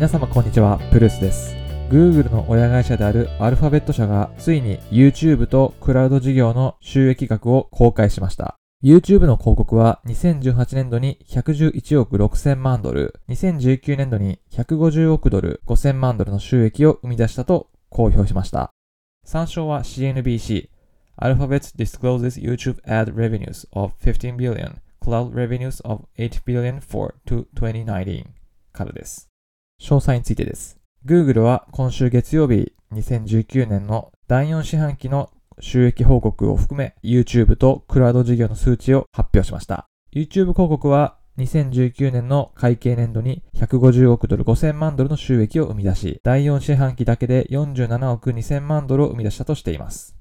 皆様こんにちは、ブルースです。Google の親会社であるアルファベット社がついに YouTube とクラウド事業の収益額を公開しました。YouTube の広告は2018年度に111億6000万ドル、2019年度に150億ドル5000万ドルの収益を生み出したと公表しました。参照は CNBC。Alphabet discloses YouTube ad revenues of 15 billion, cloud revenues of 8 billion for 2019からです。詳細についてです。Google は今週月曜日2019年の第4四半期の収益報告を含め YouTube とクラウド事業の数値を発表しました。YouTube 広告は2019年の会計年度に150億ドル5000万ドルの収益を生み出し、第4四半期だけで47億2000万ドルを生み出したとしています。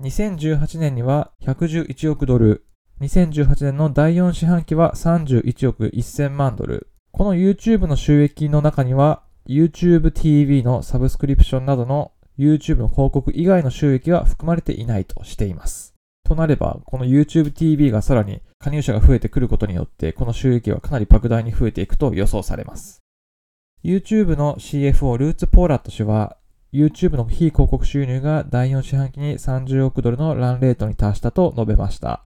2018年には111億ドル、2018年の第4四半期は31億1000万ドル。この YouTube の収益の中には YouTube TV のサブスクリプションなどの YouTube の広告以外の収益は含まれていないとしています。となれば、この YouTube TV がさらに加入者が増えてくることによって、この収益はかなり莫大に増えていくと予想されます。YouTube の CFO ルーツ・ポーラット氏は、YouTube の非広告収入が第4四半期に30億ドルのランレートに達したと述べました。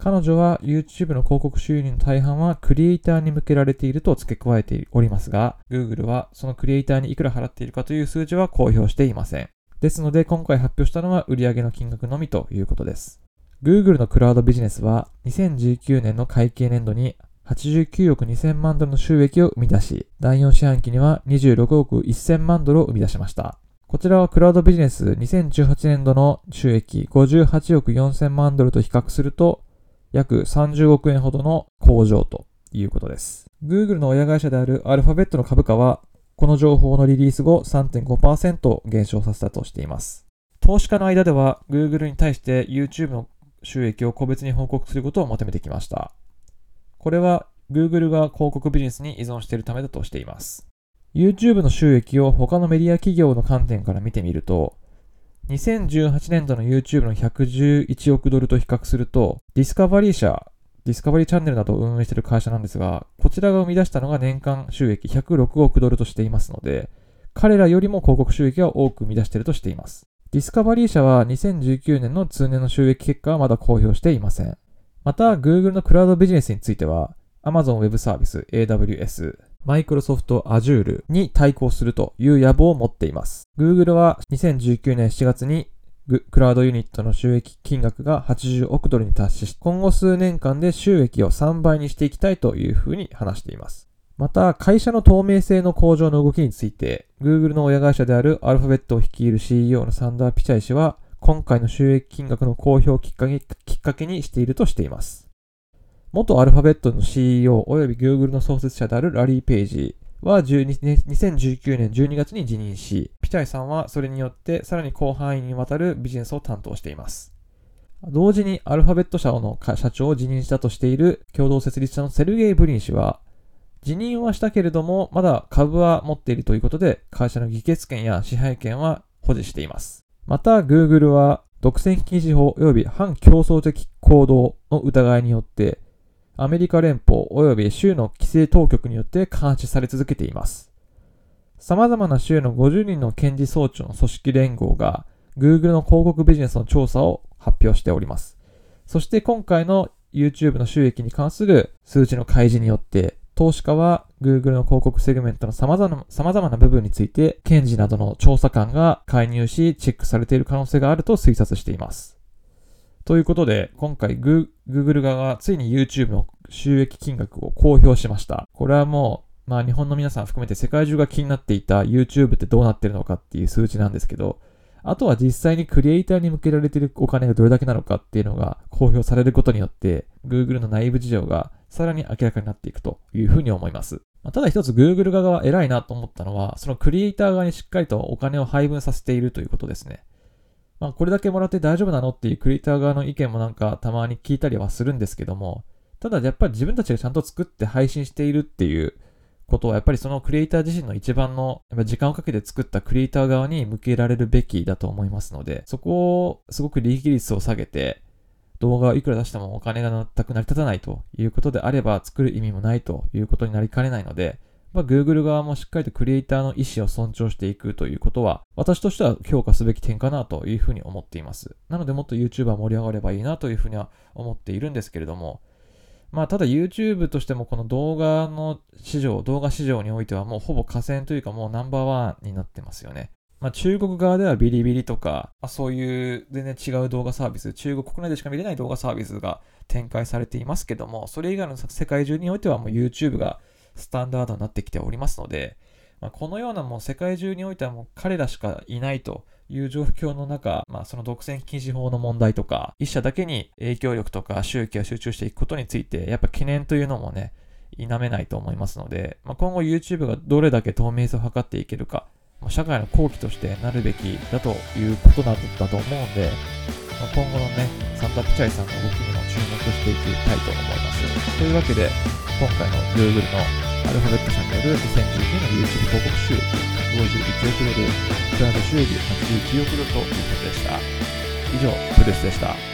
彼女は YouTube の広告収入の大半はクリエイターに向けられていると付け加えておりますが、Google はそのクリエイターにいくら払っているかという数字は公表していません。ですので今回発表したのは売上の金額のみということです。Google のクラウドビジネスは2019年の会計年度に89億2000万ドルの収益を生み出し、第4四半期には26億1000万ドルを生み出しました。こちらはクラウドビジネス2018年度の収益58億4000万ドルと比較すると約30億円ほどの向上ということです。Google の親会社であるアルファベットの株価はこの情報のリリース後3.5%減少させたとしています。投資家の間では Google に対して YouTube の収益を個別に報告することを求めてきました。これは Google が広告ビジネスに依存しているためだとしています。YouTube の収益を他のメディア企業の観点から見てみると、2018年度の YouTube の111億ドルと比較すると、ディスカバリー社、ディスカバリーチャンネルなどを運営している会社なんですが、こちらが生み出したのが年間収益106億ドルとしていますので、彼らよりも広告収益が多く生み出しているとしています。ディスカバリー社は2019年の通年の収益結果はまだ公表していません。また、Google のクラウドビジネスについては、Amazon Web Service AWS、Microsoft Azure に対抗するという野望を持っています。Google は2019年7月にクラウドユニットの収益金額が80億ドルに達し、今後数年間で収益を3倍にしていきたいというふうに話しています。また、会社の透明性の向上の動きについて、Google の親会社であるアルファベットを率いる CEO のサンダー・ピチャイ氏は、今回の収益金額の公表をきっかけにしているとしています。元アルファベットの CEO および Google の創設者であるラリー・ペイジは2019年12月に辞任し、ピチャイさんはそれによってさらに広範囲にわたるビジネスを担当しています。同時にアルファベット社の社長を辞任したとしている共同設立者のセルゲイ・ブリン氏は、辞任はしたけれども、まだ株は持っているということで、会社の議決権や支配権は保持しています。また、Google は、独占禁止法及び反競争的行動の疑いによって、アメリカ連邦及び州の規制当局によって監視され続けています。様々な州の50人の検事総長の組織連合が Google の広告ビジネスの調査を発表しております。そして今回の YouTube の収益に関する数値の開示によって投資家は Google の広告セグメントの様々な様々な部分について検事などの調査官が介入しチェックされている可能性があると推察しています。ということで、今回 Google 側がついに YouTube の収益金額を公表しました。これはもう、まあ日本の皆さん含めて世界中が気になっていた YouTube ってどうなってるのかっていう数値なんですけど、あとは実際にクリエイターに向けられてるお金がどれだけなのかっていうのが公表されることによって、Google の内部事情がさらに明らかになっていくというふうに思います。ま、ただ一つ Google 側は偉いなと思ったのは、そのクリエイター側にしっかりとお金を配分させているということですね。まあ、これだけもらって大丈夫なのっていうクリエイター側の意見もなんかたまに聞いたりはするんですけども、ただやっぱり自分たちがちゃんと作って配信しているっていうことはやっぱりそのクリエイター自身の一番の時間をかけて作ったクリエイター側に向けられるべきだと思いますので、そこをすごく利益率を下げて、動画をいくら出してもお金が全く成り立たないということであれば作る意味もないということになりかねないので、まあ、Google 側もしっかりとクリエイターの意思を尊重していくということは、私としては評価すべき点かなというふうに思っています。なのでもっと YouTuber 盛り上がればいいなというふうには思っているんですけれども、まあ、ただ YouTube としてもこの動画の市場、動画市場においてはもうほぼ河川というかもうナンバーワンになってますよね。まあ、中国側ではビリビリとか、まあ、そういう全然違う動画サービス、中国国内でしか見れない動画サービスが展開されていますけども、それ以外の世界中においてはもう YouTube がスタンダードになってきておりますので、まあ、このようなもう世界中においてはもう彼らしかいないという状況の中、まあ、その独占禁止法の問題とか、一社だけに影響力とか収益が集中していくことについて、やっぱ懸念というのもね、否めないと思いますので、まあ、今後 YouTube がどれだけ透明性を図っていけるか、まあ、社会の後期としてなるべきだということなんだと思うんで、まあ、今後のね、サンタピチャイさんの動きにも注目していきたいと思います。というわけで、今回の Google のアルファベット社による2019の YouTube 広告収益51億ドル、クラウド収益89億ドルということでした。以上、プレスでした。